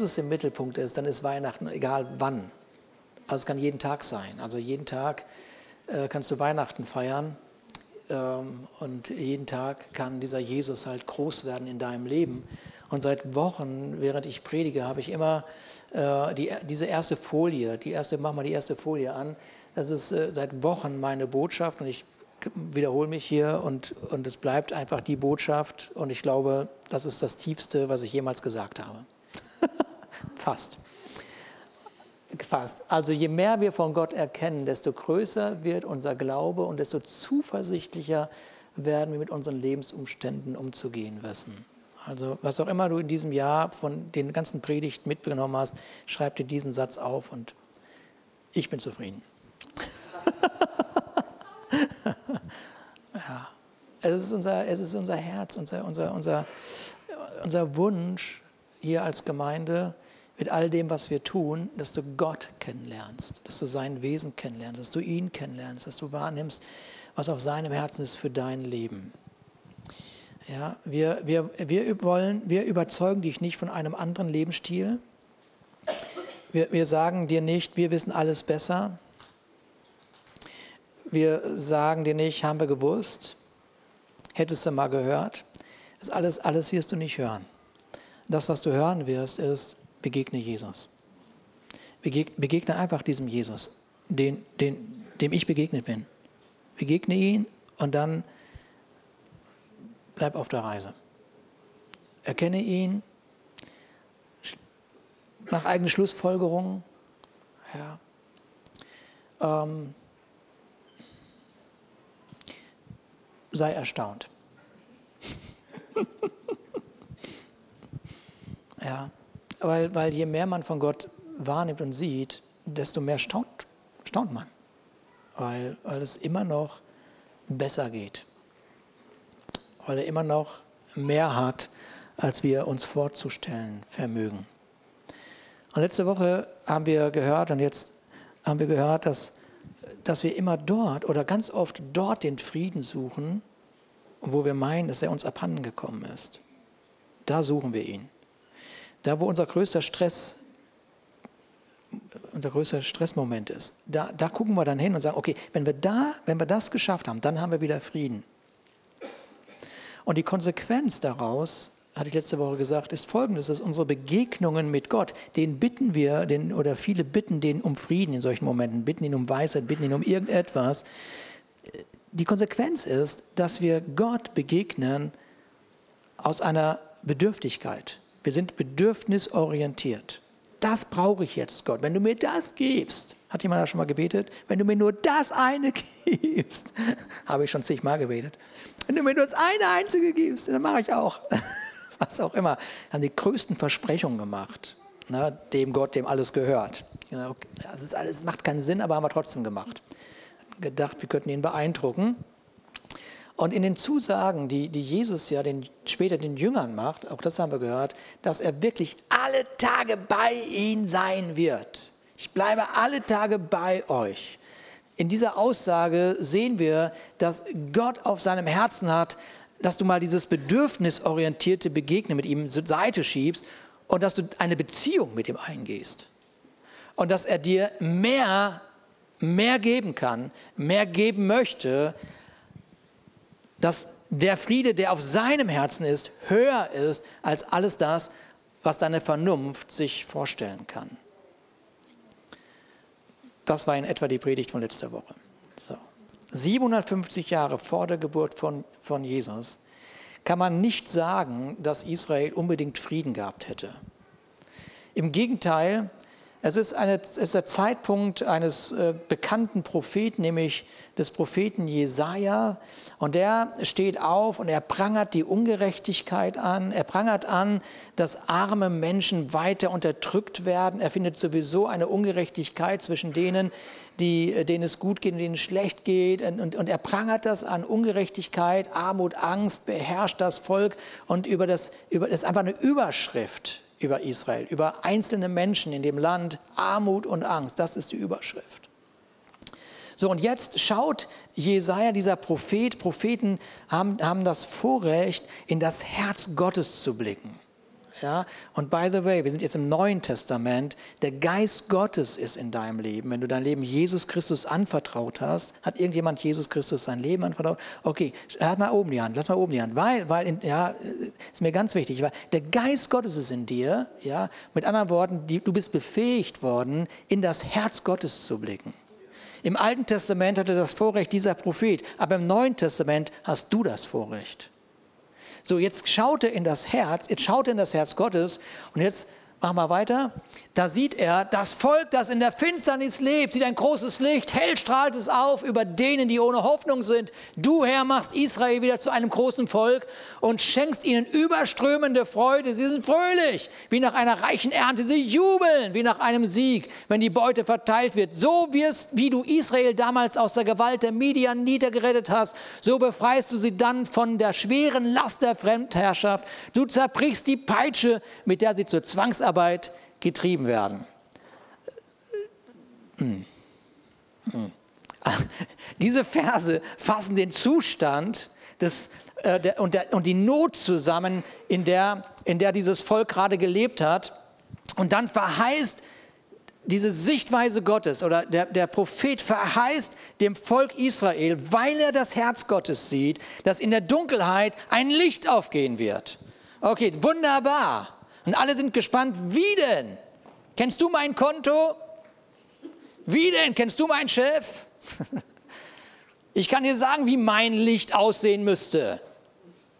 Jesus im Mittelpunkt ist, dann ist Weihnachten egal wann. Also es kann jeden Tag sein. Also jeden Tag äh, kannst du Weihnachten feiern ähm, und jeden Tag kann dieser Jesus halt groß werden in deinem Leben. Und seit Wochen, während ich predige, habe ich immer äh, die, diese erste Folie, die erste, mach mal die erste Folie an. Das ist äh, seit Wochen meine Botschaft und ich wiederhole mich hier und, und es bleibt einfach die Botschaft und ich glaube, das ist das Tiefste, was ich jemals gesagt habe. Fast. Fast. Also je mehr wir von Gott erkennen, desto größer wird unser Glaube und desto zuversichtlicher werden wir mit unseren Lebensumständen umzugehen wissen. Also was auch immer du in diesem Jahr von den ganzen Predigten mitgenommen hast, schreib dir diesen Satz auf und ich bin zufrieden. ja. Es ist unser, es ist unser Herz, unser, unser, unser, unser Wunsch hier als Gemeinde, mit all dem, was wir tun, dass du Gott kennenlernst, dass du sein Wesen kennenlernst, dass du ihn kennenlernst, dass du wahrnimmst, was auf seinem Herzen ist für dein Leben. Ja, wir, wir, wir, wollen, wir überzeugen dich nicht von einem anderen Lebensstil. Wir, wir sagen dir nicht, wir wissen alles besser. Wir sagen dir nicht, haben wir gewusst, hättest du mal gehört. Das alles, alles wirst du nicht hören. Das, was du hören wirst, ist, begegne Jesus. Begegne einfach diesem Jesus, den, den, dem ich begegnet bin. Begegne ihn und dann bleib auf der Reise. Erkenne ihn, nach eigenen Schlussfolgerungen. Ja. Ähm, sei erstaunt. ja. Weil, weil je mehr man von Gott wahrnimmt und sieht, desto mehr staunt, staunt man. Weil, weil es immer noch besser geht. Weil er immer noch mehr hat, als wir uns vorzustellen vermögen. Und letzte Woche haben wir gehört, und jetzt haben wir gehört, dass, dass wir immer dort oder ganz oft dort den Frieden suchen, wo wir meinen, dass er uns abhanden gekommen ist. Da suchen wir ihn. Da, wo unser größter Stress, unser größter Stressmoment ist, da, da gucken wir dann hin und sagen, okay, wenn wir da, wenn wir das geschafft haben, dann haben wir wieder Frieden. Und die Konsequenz daraus, hatte ich letzte Woche gesagt, ist folgendes, dass unsere Begegnungen mit Gott, den bitten wir, den, oder viele bitten den um Frieden in solchen Momenten, bitten ihn um Weisheit, bitten ihn um irgendetwas. Die Konsequenz ist, dass wir Gott begegnen aus einer Bedürftigkeit. Wir sind bedürfnisorientiert. Das brauche ich jetzt, Gott. Wenn du mir das gibst, hat jemand da schon mal gebetet? Wenn du mir nur das eine gibst, habe ich schon zigmal gebetet. Wenn du mir nur das eine einzige gibst, dann mache ich auch. Was auch immer. Haben die größten Versprechungen gemacht, ne, dem Gott, dem alles gehört. Ja, okay. Das ist alles, macht keinen Sinn, aber haben wir trotzdem gemacht. Gedacht, wir könnten ihn beeindrucken. Und in den Zusagen, die, die Jesus ja den, später den Jüngern macht, auch das haben wir gehört, dass er wirklich alle Tage bei ihnen sein wird. Ich bleibe alle Tage bei euch. In dieser Aussage sehen wir, dass Gott auf seinem Herzen hat, dass du mal dieses bedürfnisorientierte Begegnen mit ihm zur Seite schiebst und dass du eine Beziehung mit ihm eingehst. Und dass er dir mehr, mehr geben kann, mehr geben möchte, dass der Friede, der auf seinem Herzen ist, höher ist als alles das, was deine Vernunft sich vorstellen kann. Das war in etwa die Predigt von letzter Woche. So. 750 Jahre vor der Geburt von, von Jesus kann man nicht sagen, dass Israel unbedingt Frieden gehabt hätte. Im Gegenteil, es ist, eine, es ist der Zeitpunkt eines äh, bekannten Propheten, nämlich des Propheten Jesaja. Und der steht auf und er prangert die Ungerechtigkeit an. Er prangert an, dass arme Menschen weiter unterdrückt werden. Er findet sowieso eine Ungerechtigkeit zwischen denen, die, denen es gut geht und denen es schlecht geht. Und, und, und er prangert das an. Ungerechtigkeit, Armut, Angst beherrscht das Volk. Und über das, über, das ist einfach eine Überschrift über Israel, über einzelne Menschen in dem Land, Armut und Angst. Das ist die Überschrift. So, und jetzt schaut Jesaja, dieser Prophet, Propheten haben, haben das Vorrecht, in das Herz Gottes zu blicken. Ja? Und by the way, wir sind jetzt im Neuen Testament. Der Geist Gottes ist in deinem Leben. Wenn du dein Leben Jesus Christus anvertraut hast, hat irgendjemand Jesus Christus sein Leben anvertraut? Okay, halt mal oben die Hand, lass mal oben die Hand. Weil, weil in, ja, ist mir ganz wichtig, weil der Geist Gottes ist in dir. Ja? Mit anderen Worten, die, du bist befähigt worden, in das Herz Gottes zu blicken. Im Alten Testament hatte das Vorrecht dieser Prophet, aber im Neuen Testament hast du das Vorrecht. So, jetzt schaut er in das Herz, jetzt schaut er in das Herz Gottes und jetzt Mach mal weiter. Da sieht er, das Volk, das in der Finsternis lebt, sieht ein großes Licht, hell strahlt es auf über denen, die ohne Hoffnung sind. Du, Herr, machst Israel wieder zu einem großen Volk und schenkst ihnen überströmende Freude. Sie sind fröhlich, wie nach einer reichen Ernte. Sie jubeln, wie nach einem Sieg, wenn die Beute verteilt wird. So wirst, wie du Israel damals aus der Gewalt der Median niedergerettet hast, so befreist du sie dann von der schweren Last der Fremdherrschaft. Du zerbrichst die Peitsche, mit der sie zur Zwangsarbeit Arbeit getrieben werden. Hm. Hm. Diese Verse fassen den Zustand des, äh, der, und, der, und die Not zusammen, in der, in der dieses Volk gerade gelebt hat. Und dann verheißt diese Sichtweise Gottes oder der, der Prophet verheißt dem Volk Israel, weil er das Herz Gottes sieht, dass in der Dunkelheit ein Licht aufgehen wird. Okay, wunderbar. Und alle sind gespannt, wie denn? Kennst du mein Konto? Wie denn? Kennst du meinen Chef? Ich kann dir sagen, wie mein Licht aussehen müsste.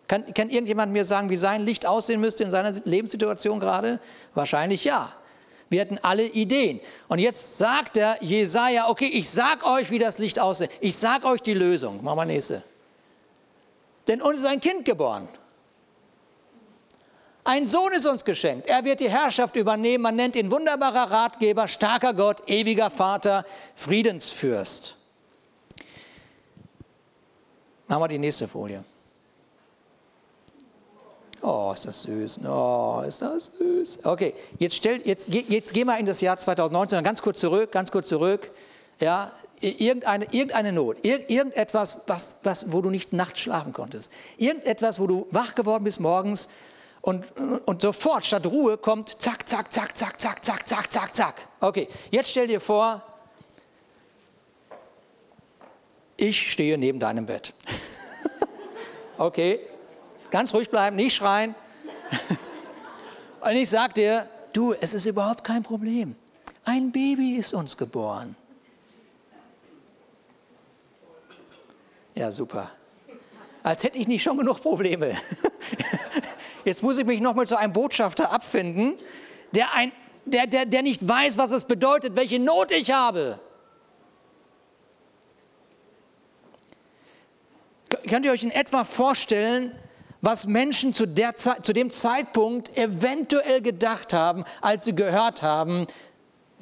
Kann, kann irgendjemand mir sagen, wie sein Licht aussehen müsste in seiner Lebenssituation gerade? Wahrscheinlich ja. Wir hatten alle Ideen. Und jetzt sagt der Jesaja, okay, ich sag euch, wie das Licht aussieht. Ich sag euch die Lösung. Machen wir nächste. Denn uns ist ein Kind geboren. Ein Sohn ist uns geschenkt. Er wird die Herrschaft übernehmen. Man nennt ihn wunderbarer Ratgeber, starker Gott, ewiger Vater, Friedensfürst. Machen wir die nächste Folie. Oh, ist das süß. Oh, ist das süß. Okay, jetzt, stell, jetzt, jetzt gehen wir in das Jahr 2019, ganz kurz zurück, ganz kurz zurück. Ja, irgendeine, irgendeine Not, irgendetwas, was, was, wo du nicht nachts schlafen konntest. Irgendetwas, wo du wach geworden bist morgens und, und sofort statt Ruhe kommt zack, zack, zack, zack, zack, zack, zack, zack, zack. Okay, jetzt stell dir vor, ich stehe neben deinem Bett. okay, ganz ruhig bleiben, nicht schreien. und ich sage dir, du, es ist überhaupt kein Problem. Ein Baby ist uns geboren. Ja, super. Als hätte ich nicht schon genug Probleme. Jetzt muss ich mich noch mal zu einem Botschafter abfinden, der, ein, der, der, der nicht weiß, was es bedeutet, welche Not ich habe. Könnt ihr euch in etwa vorstellen, was Menschen zu, der Zeit, zu dem Zeitpunkt eventuell gedacht haben, als sie gehört haben,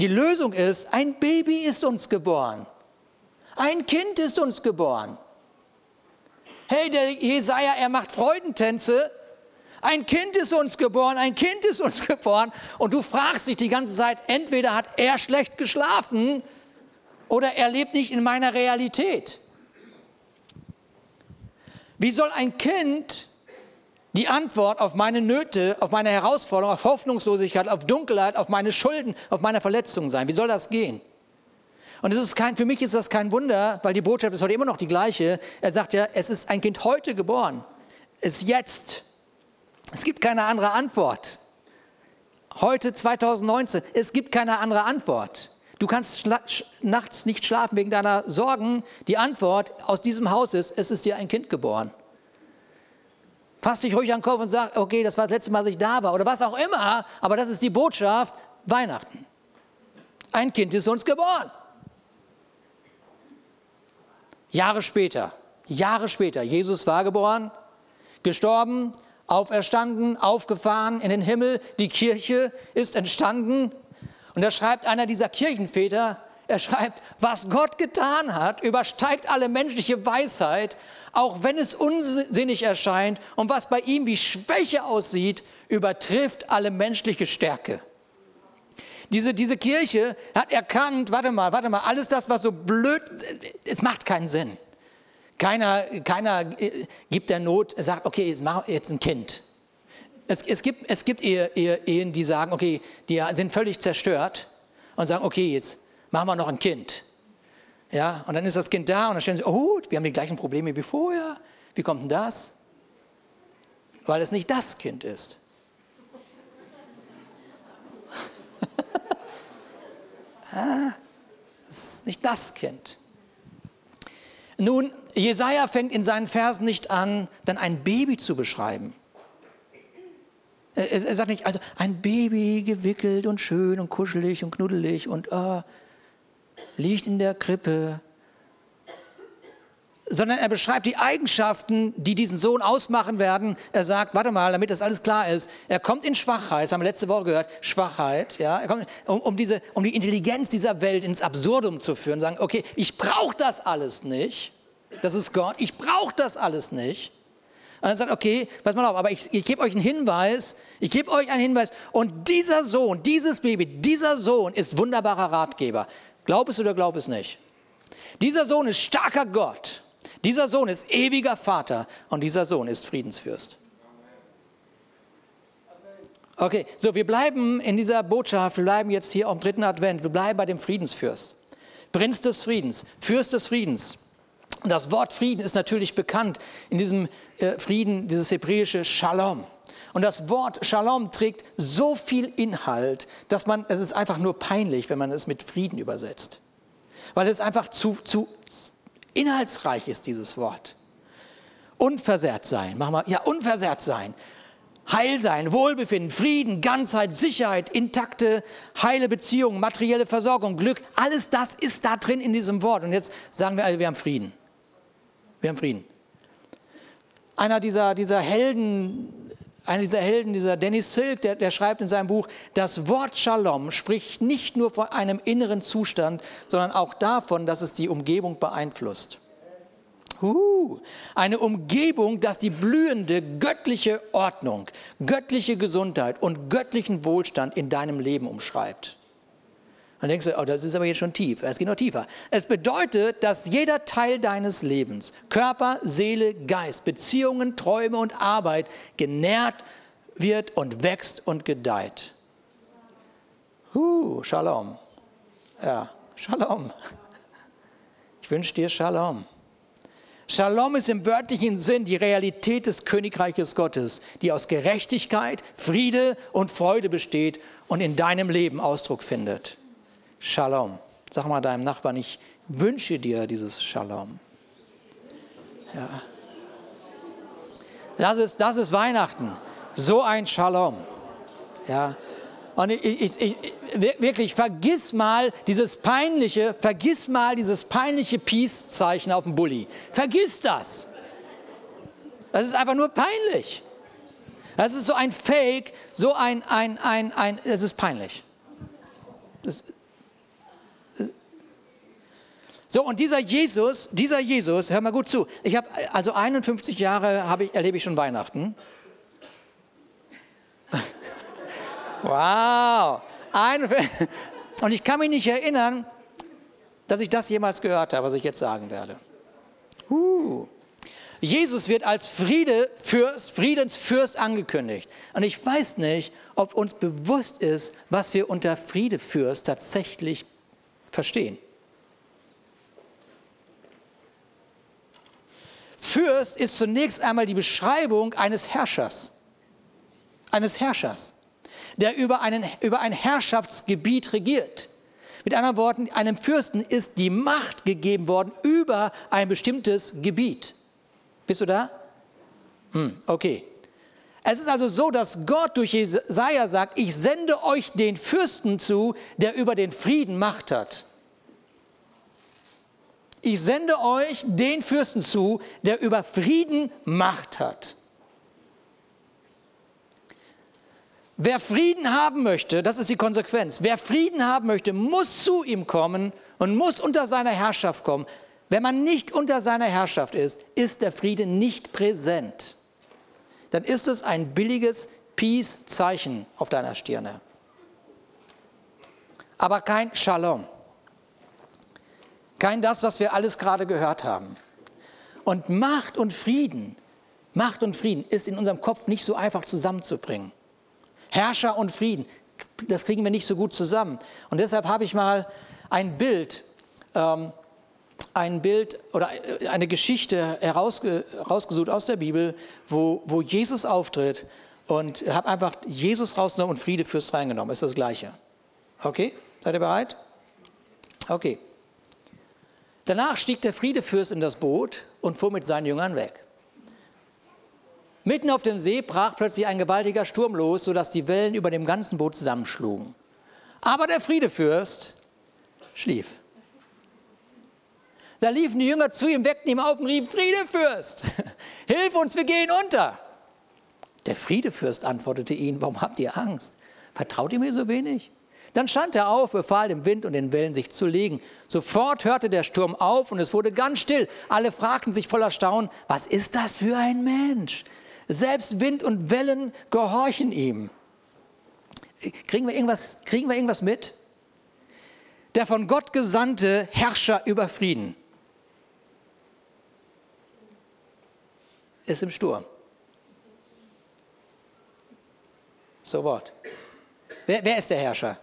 die Lösung ist, ein Baby ist uns geboren. Ein Kind ist uns geboren. Hey, der Jesaja, er macht Freudentänze ein Kind ist uns geboren, ein Kind ist uns geboren. Und du fragst dich die ganze Zeit, entweder hat er schlecht geschlafen oder er lebt nicht in meiner Realität. Wie soll ein Kind die Antwort auf meine Nöte, auf meine Herausforderungen, auf Hoffnungslosigkeit, auf Dunkelheit, auf meine Schulden, auf meine Verletzungen sein? Wie soll das gehen? Und es ist kein, für mich ist das kein Wunder, weil die Botschaft ist heute immer noch die gleiche. Er sagt ja, es ist ein Kind heute geboren. Es ist jetzt. Es gibt keine andere Antwort. Heute 2019, es gibt keine andere Antwort. Du kannst nachts nicht schlafen wegen deiner Sorgen. Die Antwort aus diesem Haus ist, es ist dir ein Kind geboren. Fass dich ruhig an den Kopf und sag, okay, das war das letzte Mal, dass ich da war oder was auch immer, aber das ist die Botschaft, Weihnachten. Ein Kind ist uns geboren. Jahre später, Jahre später, Jesus war geboren, gestorben, auferstanden, aufgefahren in den Himmel, die Kirche ist entstanden. Und da schreibt einer dieser Kirchenväter, er schreibt, was Gott getan hat, übersteigt alle menschliche Weisheit, auch wenn es unsinnig erscheint und was bei ihm wie Schwäche aussieht, übertrifft alle menschliche Stärke. Diese, diese Kirche hat erkannt, warte mal, warte mal, alles das, was so blöd, es macht keinen Sinn. Keiner, keiner äh, gibt der Not, sagt, okay, jetzt mach jetzt ein Kind. Es, es gibt, es gibt Ehe, Ehe, Ehen, die sagen, okay, die sind völlig zerstört und sagen, okay, jetzt machen wir noch ein Kind. Ja, und dann ist das Kind da und dann stellen sie, oh, wir haben die gleichen Probleme wie vorher. Wie kommt denn das? Weil es nicht das Kind ist. ah, das ist nicht das Kind. Nun, Jesaja fängt in seinen Versen nicht an, dann ein Baby zu beschreiben. Er, sagt nicht, also ein Baby gewickelt und schön und kuschelig und knuddelig und oh, liegt in der Krippe. Sondern er beschreibt die Eigenschaften, die diesen Sohn ausmachen werden. Er sagt, warte mal, damit das alles klar ist, er kommt in Schwachheit, das haben wir letzte Woche gehört, Schwachheit, ja, er kommt, um, um, diese, um die Intelligenz dieser Welt ins Absurdum zu führen, sagen, okay, ich brauche das alles nicht, das ist Gott, ich brauche das alles nicht. Und dann sagt, okay, pass mal auf, aber ich, ich gebe euch einen Hinweis, ich gebe euch einen Hinweis. Und dieser Sohn, dieses Baby, dieser Sohn ist wunderbarer Ratgeber. Glaub es oder glaub es nicht. Dieser Sohn ist starker Gott. Dieser Sohn ist ewiger Vater. Und dieser Sohn ist Friedensfürst. Okay, so wir bleiben in dieser Botschaft, wir bleiben jetzt hier am dritten Advent, wir bleiben bei dem Friedensfürst. Prinz des Friedens, Fürst des Friedens. Das Wort Frieden ist natürlich bekannt in diesem äh, Frieden, dieses hebräische Shalom. Und das Wort Shalom trägt so viel Inhalt, dass man, es ist einfach nur peinlich, wenn man es mit Frieden übersetzt. Weil es einfach zu, zu inhaltsreich ist, dieses Wort. Unversehrt sein, machen wir, ja, unversehrt sein. Heil sein, Wohlbefinden, Frieden, Ganzheit, Sicherheit, intakte, heile Beziehungen, materielle Versorgung, Glück, alles das ist da drin in diesem Wort. Und jetzt sagen wir alle, wir haben Frieden. Wir haben Frieden. Einer dieser, dieser Helden, einer dieser Helden, dieser Dennis Silk, der, der schreibt in seinem Buch, das Wort Shalom spricht nicht nur von einem inneren Zustand, sondern auch davon, dass es die Umgebung beeinflusst. Uh, eine Umgebung, dass die blühende göttliche Ordnung, göttliche Gesundheit und göttlichen Wohlstand in deinem Leben umschreibt. Dann denkst du, oh, das ist aber jetzt schon tief. Es geht noch tiefer. Es bedeutet, dass jeder Teil deines Lebens, Körper, Seele, Geist, Beziehungen, Träume und Arbeit genährt wird und wächst und gedeiht. Uh, Shalom. Ja, Shalom. Ich wünsche dir Shalom. Shalom ist im wörtlichen Sinn die Realität des Königreiches Gottes, die aus Gerechtigkeit, Friede und Freude besteht und in deinem Leben Ausdruck findet. Shalom. Sag mal deinem Nachbarn, ich wünsche dir dieses Shalom. Ja. Das ist, das ist Weihnachten. So ein Shalom. Ja. Und ich, ich, ich, wirklich, vergiss mal dieses peinliche, vergiss mal dieses peinliche Peace-Zeichen auf dem Bulli. Vergiss das. Das ist einfach nur peinlich. Das ist so ein Fake, so ein, ein, ein, ein, es ist peinlich. Das, so, und dieser Jesus, dieser Jesus, hör mal gut zu, ich habe, also 51 Jahre habe ich, erlebe ich schon Weihnachten. wow. Und ich kann mich nicht erinnern, dass ich das jemals gehört habe, was ich jetzt sagen werde. Uh. Jesus wird als Friedefürst, Friedensfürst angekündigt. Und ich weiß nicht, ob uns bewusst ist, was wir unter Friedefürst tatsächlich verstehen. Fürst ist zunächst einmal die Beschreibung eines Herrschers. Eines Herrschers, der über, einen, über ein Herrschaftsgebiet regiert. Mit anderen Worten, einem Fürsten ist die Macht gegeben worden über ein bestimmtes Gebiet. Bist du da? Hm, okay. Es ist also so, dass Gott durch Jesaja sagt: Ich sende euch den Fürsten zu, der über den Frieden Macht hat ich sende euch den Fürsten zu, der über Frieden Macht hat. Wer Frieden haben möchte, das ist die Konsequenz, wer Frieden haben möchte, muss zu ihm kommen und muss unter seiner Herrschaft kommen. Wenn man nicht unter seiner Herrschaft ist, ist der Friede nicht präsent. Dann ist es ein billiges Peace-Zeichen auf deiner Stirne. Aber kein Shalom. Kein das, was wir alles gerade gehört haben. Und Macht und Frieden Macht und Frieden ist in unserem Kopf nicht so einfach zusammenzubringen. Herrscher und Frieden, das kriegen wir nicht so gut zusammen. Und deshalb habe ich mal ein Bild, ähm, ein Bild oder äh, eine Geschichte herausge herausgesucht aus der Bibel, wo, wo Jesus auftritt und habe einfach Jesus rausgenommen und Friede Fürst reingenommen. Ist das Gleiche. Okay? Seid ihr bereit? Okay. Danach stieg der Friedefürst in das Boot und fuhr mit seinen Jüngern weg. Mitten auf dem See brach plötzlich ein gewaltiger Sturm los, sodass die Wellen über dem ganzen Boot zusammenschlugen. Aber der Friedefürst schlief. Da liefen die Jünger zu ihm, weckten ihn auf und riefen, Friedefürst, hilf uns, wir gehen unter. Der Friedefürst antwortete ihnen, warum habt ihr Angst? Vertraut ihr mir so wenig? Dann stand er auf, befahl dem Wind und den Wellen sich zu legen. Sofort hörte der Sturm auf und es wurde ganz still. Alle fragten sich voller Staunen, was ist das für ein Mensch? Selbst Wind und Wellen gehorchen ihm. Kriegen wir irgendwas, kriegen wir irgendwas mit? Der von Gott gesandte Herrscher über Frieden ist im Sturm. So Wort. Wer, wer ist der Herrscher?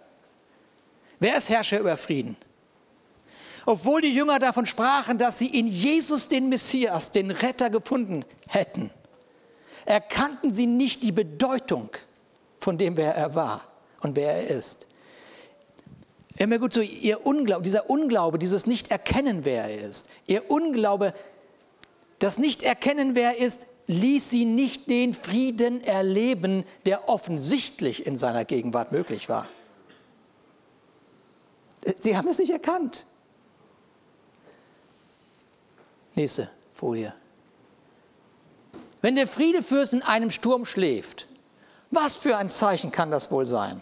Wer ist Herrscher über Frieden? Obwohl die Jünger davon sprachen, dass sie in Jesus den Messias, den Retter gefunden hätten, erkannten sie nicht die Bedeutung von dem, wer er war und wer er ist. Hör mir gut so, ihr Unglaube, dieser Unglaube, dieses Nicht-Erkennen, wer er ist, ihr Unglaube, das Nicht-Erkennen, wer er ist, ließ sie nicht den Frieden erleben, der offensichtlich in seiner Gegenwart möglich war. Sie haben es nicht erkannt. Nächste Folie. Wenn der Friedefürst in einem Sturm schläft, was für ein Zeichen kann das wohl sein?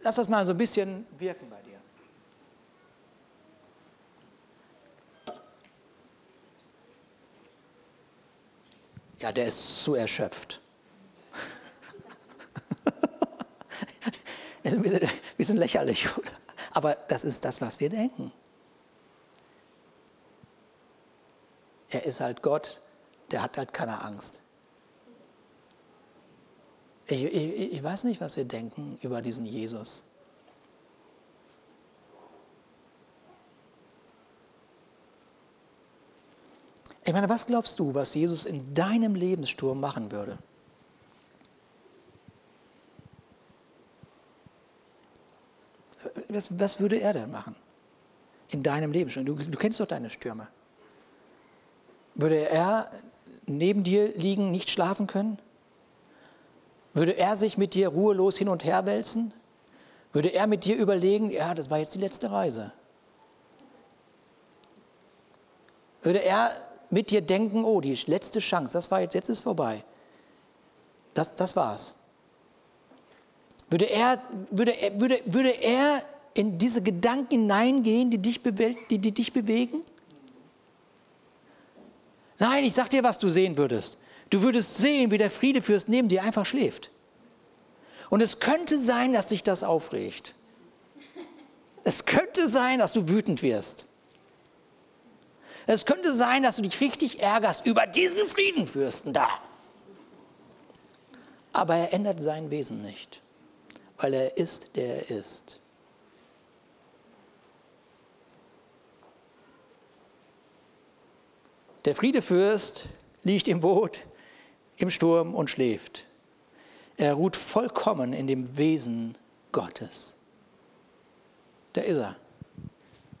Lass das mal so ein bisschen wirken bei dir. Ja, der ist zu erschöpft. Ist ein bisschen, ein bisschen lächerlich, oder? Aber das ist das, was wir denken. Er ist halt Gott, der hat halt keine Angst. Ich, ich, ich weiß nicht, was wir denken über diesen Jesus. Ich meine, was glaubst du, was Jesus in deinem Lebenssturm machen würde? Was, was würde er denn machen? In deinem Lebenssturm? Du, du kennst doch deine Stürme. Würde er neben dir liegen, nicht schlafen können? Würde er sich mit dir ruhelos hin und her wälzen? Würde er mit dir überlegen, ja, das war jetzt die letzte Reise? Würde er mit dir denken, oh, die letzte Chance, das war jetzt, jetzt ist vorbei. Das, das war's. Würde er, würde, würde, würde er in diese Gedanken hineingehen, die dich, die, die dich bewegen? Nein, ich sag dir, was du sehen würdest. Du würdest sehen, wie der Friedefürst neben dir einfach schläft. Und es könnte sein, dass sich das aufregt. Es könnte sein, dass du wütend wirst. Es könnte sein, dass du dich richtig ärgerst über diesen Friedenfürsten da. Aber er ändert sein Wesen nicht, weil er ist, der er ist. Der Friedefürst liegt im Boot, im Sturm und schläft. Er ruht vollkommen in dem Wesen Gottes. Da ist er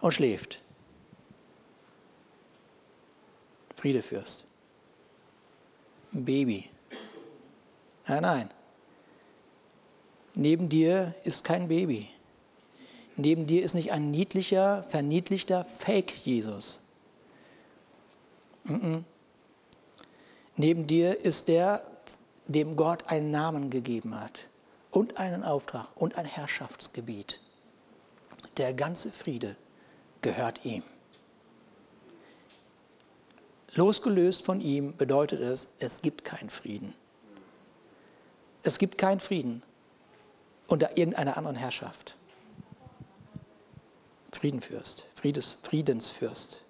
und schläft. Friedefürst. Ein Baby. Nein, nein. Neben dir ist kein Baby. Neben dir ist nicht ein niedlicher, verniedlichter Fake-Jesus. Mm -mm. Neben dir ist der, dem Gott einen Namen gegeben hat und einen Auftrag und ein Herrschaftsgebiet. Der ganze Friede gehört ihm. Losgelöst von ihm bedeutet es, es gibt keinen Frieden. Es gibt keinen Frieden unter irgendeiner anderen Herrschaft. Friedenfürst, Friedes, Friedensfürst.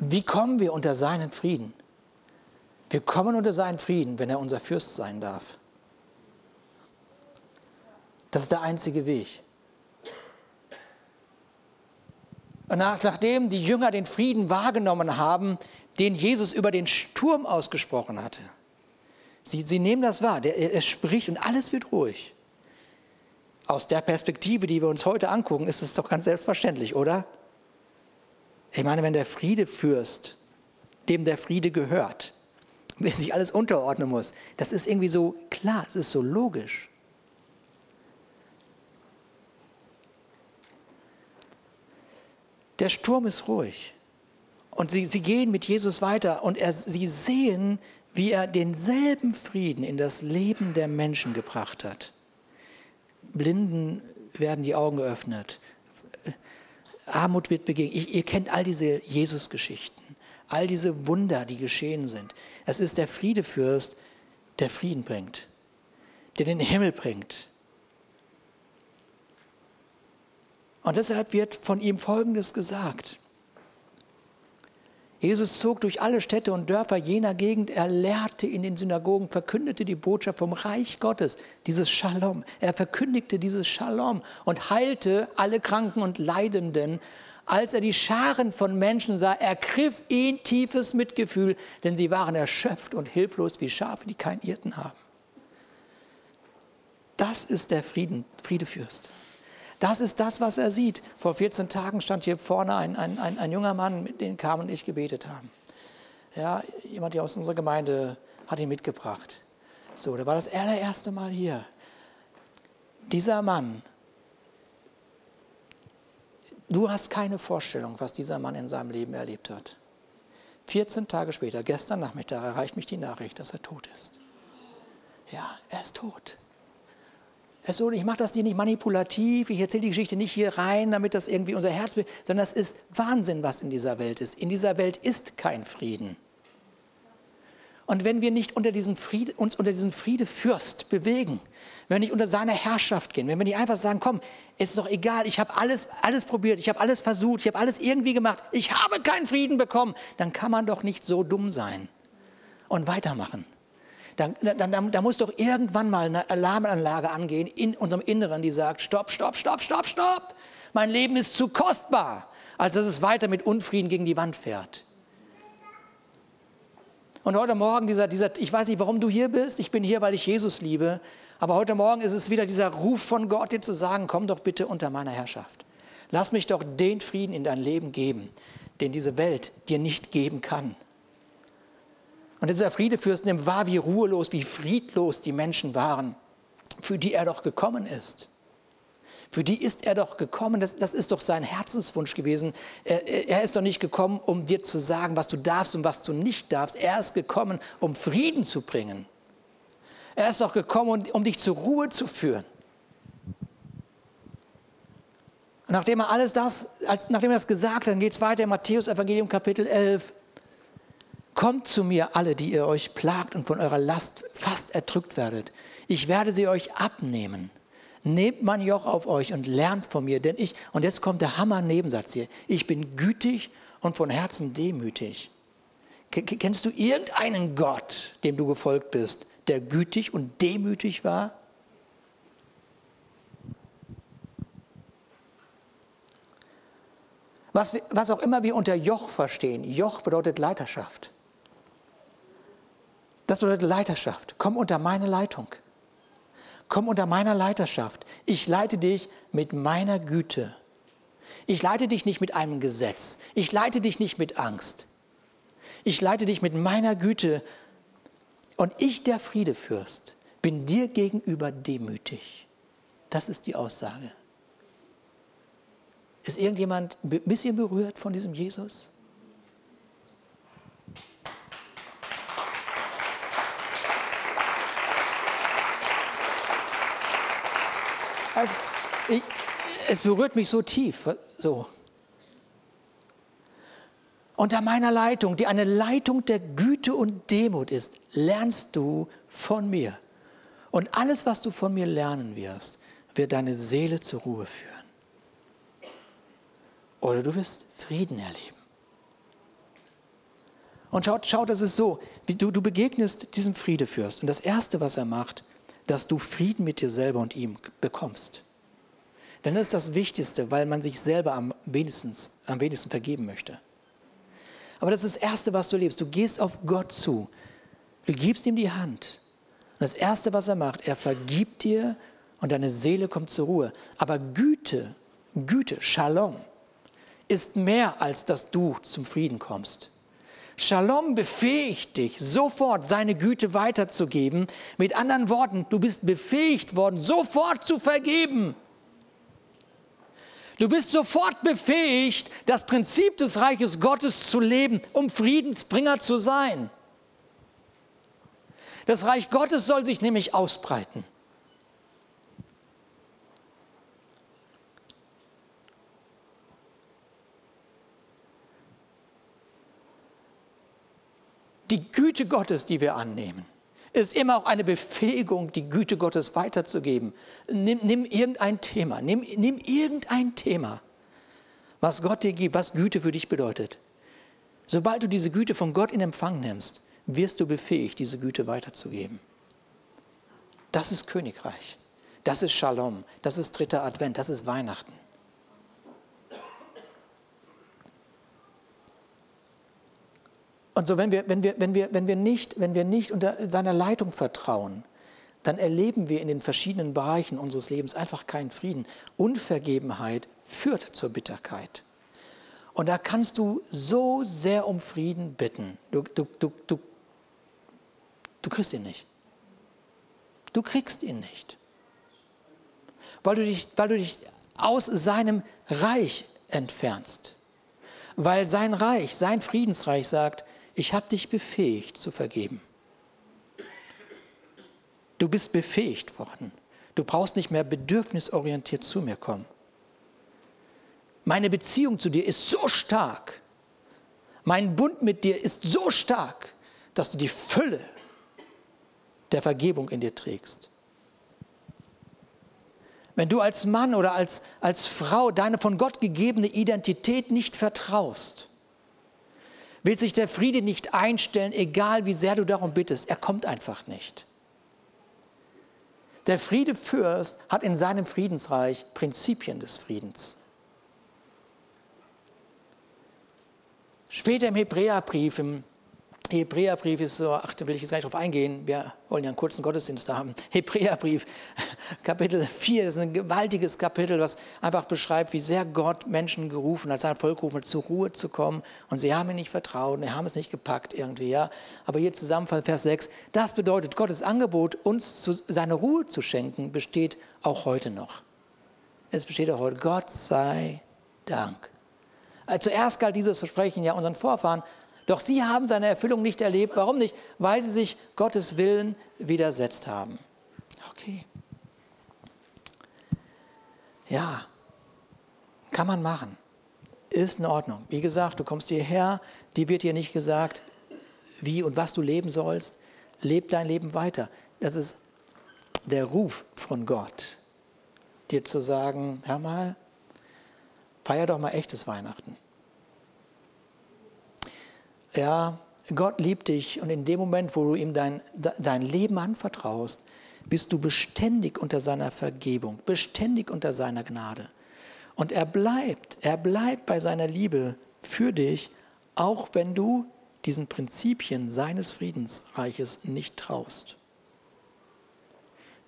Wie kommen wir unter seinen Frieden? Wir kommen unter seinen Frieden, wenn er unser Fürst sein darf. Das ist der einzige Weg. Und nach, nachdem die Jünger den Frieden wahrgenommen haben, den Jesus über den Sturm ausgesprochen hatte, sie, sie nehmen das wahr, der, er spricht und alles wird ruhig. Aus der Perspektive, die wir uns heute angucken, ist es doch ganz selbstverständlich, oder? Ich meine, wenn der Friedefürst, dem der Friede gehört, der sich alles unterordnen muss, das ist irgendwie so klar, es ist so logisch. Der Sturm ist ruhig. Und sie, sie gehen mit Jesus weiter und er, sie sehen, wie er denselben Frieden in das Leben der Menschen gebracht hat. Blinden werden die Augen geöffnet. Armut wird begegnet. Ich, ihr kennt all diese Jesus-Geschichten, all diese Wunder, die geschehen sind. Es ist der Friedefürst, der Frieden bringt, der den Himmel bringt, Und deshalb wird von ihm Folgendes gesagt. Jesus zog durch alle Städte und Dörfer jener Gegend, er lehrte in den Synagogen, verkündete die Botschaft vom Reich Gottes, dieses Shalom. Er verkündigte dieses Shalom und heilte alle Kranken und Leidenden. Als er die Scharen von Menschen sah, ergriff ihn tiefes Mitgefühl, denn sie waren erschöpft und hilflos wie Schafe, die keinen Hirten haben. Das ist der Frieden, Friedefürst. Das ist das, was er sieht. Vor 14 Tagen stand hier vorne ein, ein, ein, ein junger Mann, mit dem Carmen und ich gebetet haben. Ja, jemand hier aus unserer Gemeinde hat ihn mitgebracht. So, der war das allererste Mal hier. Dieser Mann, du hast keine Vorstellung, was dieser Mann in seinem Leben erlebt hat. 14 Tage später, gestern Nachmittag, erreicht mich die Nachricht, dass er tot ist. Ja, er ist tot. So, ich mache das dir nicht manipulativ, ich erzähle die Geschichte nicht hier rein, damit das irgendwie unser Herz will, sondern es ist Wahnsinn, was in dieser Welt ist. In dieser Welt ist kein Frieden. Und wenn wir nicht unter diesen Friede, uns unter diesen Friedefürst bewegen, wenn wir nicht unter seiner Herrschaft gehen, wenn wir nicht einfach sagen, komm, ist doch egal, ich habe alles, alles probiert, ich habe alles versucht, ich habe alles irgendwie gemacht, ich habe keinen Frieden bekommen, dann kann man doch nicht so dumm sein und weitermachen dann, dann, da muss doch irgendwann mal eine Alarmanlage angehen in unserem Inneren, die sagt, stopp, stopp, stopp, stopp, stopp. Mein Leben ist zu kostbar, als dass es weiter mit Unfrieden gegen die Wand fährt. Und heute Morgen, dieser, dieser, ich weiß nicht, warum du hier bist, ich bin hier, weil ich Jesus liebe, aber heute Morgen ist es wieder dieser Ruf von Gott, dir zu sagen, komm doch bitte unter meiner Herrschaft. Lass mich doch den Frieden in dein Leben geben, den diese Welt dir nicht geben kann. Und dieser Friedefürst nimmt wahr, wie ruhelos, wie friedlos die Menschen waren, für die er doch gekommen ist. Für die ist er doch gekommen, das, das ist doch sein Herzenswunsch gewesen. Er, er ist doch nicht gekommen, um dir zu sagen, was du darfst und was du nicht darfst. Er ist gekommen, um Frieden zu bringen. Er ist doch gekommen, um dich zur Ruhe zu führen. Und nachdem er alles das, als, nachdem er das gesagt hat, dann geht es weiter in Matthäus Evangelium Kapitel 11. Kommt zu mir alle, die ihr euch plagt und von eurer Last fast erdrückt werdet. Ich werde sie euch abnehmen. Nehmt mein Joch auf euch und lernt von mir, denn ich, und jetzt kommt der Hammer-Nebensatz hier, ich bin gütig und von Herzen demütig. Kennst du irgendeinen Gott, dem du gefolgt bist, der gütig und demütig war? Was, was auch immer wir unter Joch verstehen, Joch bedeutet Leiterschaft. Das bedeutet Leiterschaft. Komm unter meine Leitung. Komm unter meiner Leiterschaft. Ich leite dich mit meiner Güte. Ich leite dich nicht mit einem Gesetz. Ich leite dich nicht mit Angst. Ich leite dich mit meiner Güte. Und ich, der Friedefürst, bin dir gegenüber demütig. Das ist die Aussage. Ist irgendjemand ein bisschen berührt von diesem Jesus? Also, ich, es berührt mich so tief, so. Unter meiner Leitung, die eine Leitung der Güte und Demut ist, lernst du von mir. Und alles, was du von mir lernen wirst, wird deine Seele zur Ruhe führen. Oder du wirst Frieden erleben. Und schaut, schaut, das ist so, du, du begegnest diesem Friedefürst. Und das Erste, was er macht, dass du Frieden mit dir selber und ihm bekommst. Denn das ist das Wichtigste, weil man sich selber am wenigsten, am wenigsten vergeben möchte. Aber das ist das Erste, was du lebst. Du gehst auf Gott zu. Du gibst ihm die Hand. Und das Erste, was er macht, er vergibt dir und deine Seele kommt zur Ruhe. Aber Güte, Güte, Shalom, ist mehr, als dass du zum Frieden kommst. Shalom befähigt dich, sofort seine Güte weiterzugeben. Mit anderen Worten, du bist befähigt worden, sofort zu vergeben. Du bist sofort befähigt, das Prinzip des Reiches Gottes zu leben, um Friedensbringer zu sein. Das Reich Gottes soll sich nämlich ausbreiten. Die Güte Gottes, die wir annehmen, ist immer auch eine Befähigung, die Güte Gottes weiterzugeben. Nimm, nimm irgendein Thema, nimm, nimm irgendein Thema, was Gott dir gibt, was Güte für dich bedeutet. Sobald du diese Güte von Gott in Empfang nimmst, wirst du befähigt, diese Güte weiterzugeben. Das ist Königreich. Das ist Shalom. Das ist dritter Advent. Das ist Weihnachten. Und so, wenn wir, wenn wir, wenn wir, wenn wir, nicht, wenn wir nicht unter seiner Leitung vertrauen, dann erleben wir in den verschiedenen Bereichen unseres Lebens einfach keinen Frieden. Unvergebenheit führt zur Bitterkeit. Und da kannst du so sehr um Frieden bitten. Du, du, du, du, du kriegst ihn nicht. Du kriegst ihn nicht. Weil du dich, weil du dich aus seinem Reich entfernst. Weil sein Reich, sein Friedensreich sagt, ich habe dich befähigt zu vergeben. Du bist befähigt worden. Du brauchst nicht mehr bedürfnisorientiert zu mir kommen. Meine Beziehung zu dir ist so stark. Mein Bund mit dir ist so stark, dass du die Fülle der Vergebung in dir trägst. Wenn du als Mann oder als, als Frau deine von Gott gegebene Identität nicht vertraust, will sich der Friede nicht einstellen, egal wie sehr du darum bittest. Er kommt einfach nicht. Der Friedefürst hat in seinem Friedensreich Prinzipien des Friedens. Später im Hebräerbrief, im Hebräerbrief ist so, ach, da will ich jetzt gar nicht drauf eingehen, wir wollen ja einen kurzen Gottesdienst haben. Hebräerbrief, Kapitel 4, das ist ein gewaltiges Kapitel, was einfach beschreibt, wie sehr Gott Menschen gerufen hat, sein Volk gerufen hat, zur Ruhe zu kommen. Und sie haben ihm nicht vertraut, sie haben es nicht gepackt irgendwie, ja. Aber hier zusammenfallen, Vers 6, das bedeutet, Gottes Angebot, uns zu, seine Ruhe zu schenken, besteht auch heute noch. Es besteht auch heute. Gott sei Dank. Äh, zuerst galt dieses Versprechen ja unseren Vorfahren, doch sie haben seine Erfüllung nicht erlebt. Warum nicht? Weil sie sich Gottes Willen widersetzt haben. Okay. Ja, kann man machen. Ist in Ordnung. Wie gesagt, du kommst hierher, dir wird dir nicht gesagt, wie und was du leben sollst. Leb dein Leben weiter. Das ist der Ruf von Gott, dir zu sagen, hör mal, feier doch mal echtes Weihnachten. Ja, Gott liebt dich und in dem Moment, wo du ihm dein, dein Leben anvertraust, bist du beständig unter seiner Vergebung, beständig unter seiner Gnade. Und er bleibt, er bleibt bei seiner Liebe für dich, auch wenn du diesen Prinzipien seines Friedensreiches nicht traust.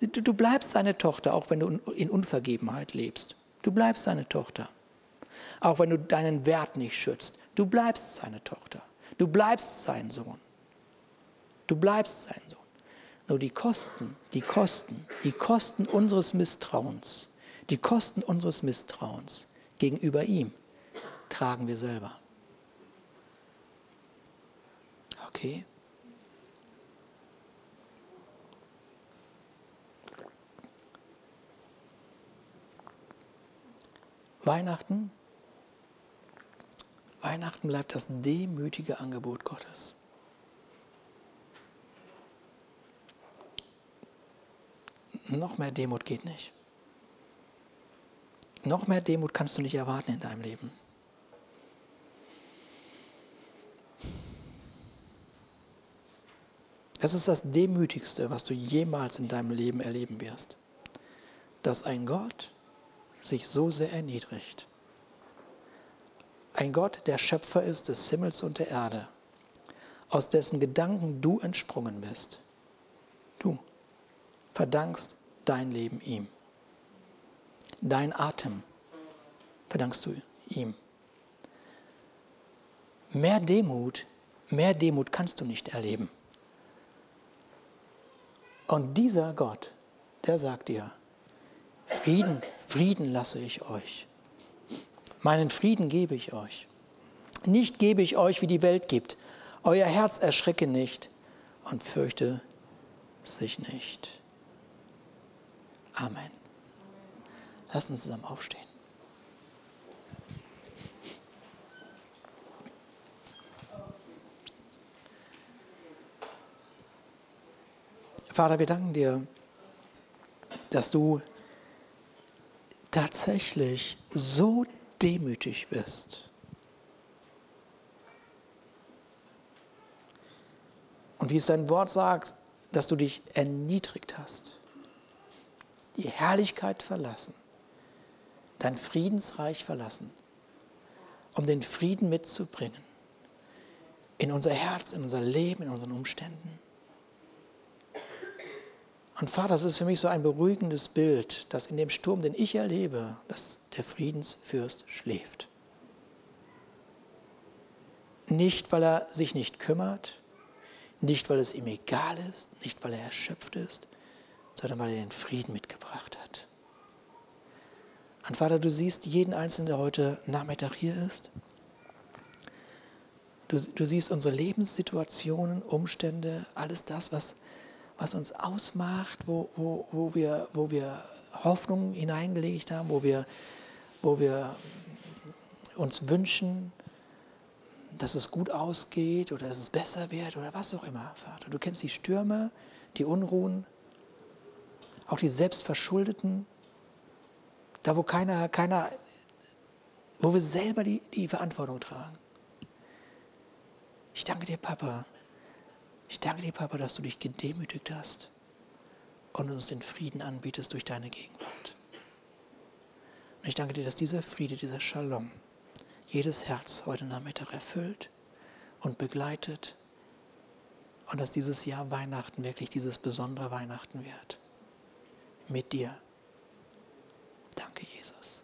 Du, du bleibst seine Tochter, auch wenn du in Unvergebenheit lebst. Du bleibst seine Tochter. Auch wenn du deinen Wert nicht schützt. Du bleibst seine Tochter. Du bleibst sein Sohn. Du bleibst sein Sohn. Nur die Kosten, die Kosten, die Kosten unseres Misstrauens, die Kosten unseres Misstrauens gegenüber ihm tragen wir selber. Okay? Weihnachten Weihnachten bleibt das demütige Angebot Gottes. Noch mehr Demut geht nicht. Noch mehr Demut kannst du nicht erwarten in deinem Leben. Das ist das Demütigste, was du jemals in deinem Leben erleben wirst. Dass ein Gott sich so sehr erniedrigt. Ein Gott, der Schöpfer ist des Himmels und der Erde, aus dessen Gedanken du entsprungen bist. Du verdankst dein Leben ihm. Dein Atem verdankst du ihm. Mehr Demut, mehr Demut kannst du nicht erleben. Und dieser Gott, der sagt dir, Frieden, Frieden lasse ich euch. Meinen Frieden gebe ich euch. Nicht gebe ich euch, wie die Welt gibt. Euer Herz erschrecke nicht und fürchte sich nicht. Amen. Lass uns zusammen aufstehen. Vater, wir danken dir, dass du tatsächlich so demütig bist. Und wie es dein Wort sagt, dass du dich erniedrigt hast, die Herrlichkeit verlassen, dein Friedensreich verlassen, um den Frieden mitzubringen in unser Herz, in unser Leben, in unseren Umständen. Und Vater, das ist für mich so ein beruhigendes Bild, dass in dem Sturm, den ich erlebe, dass der Friedensfürst schläft. Nicht, weil er sich nicht kümmert, nicht, weil es ihm egal ist, nicht, weil er erschöpft ist, sondern weil er den Frieden mitgebracht hat. Und Vater, du siehst jeden Einzelnen, der heute Nachmittag hier ist. Du, du siehst unsere Lebenssituationen, Umstände, alles das, was, was uns ausmacht, wo, wo, wo, wir, wo wir Hoffnung hineingelegt haben, wo wir, wo wir uns wünschen, dass es gut ausgeht oder dass es besser wird oder was auch immer, Vater. Du kennst die Stürme, die Unruhen, auch die selbstverschuldeten, da wo keiner, keiner, wo wir selber die, die Verantwortung tragen. Ich danke dir, Papa, ich danke dir, Papa, dass du dich gedemütigt hast und uns den Frieden anbietest durch deine Gegenwart. Und ich danke dir, dass dieser Friede, dieser Shalom jedes Herz heute Nachmittag erfüllt und begleitet und dass dieses Jahr Weihnachten wirklich dieses besondere Weihnachten wird. Mit dir. Danke, Jesus.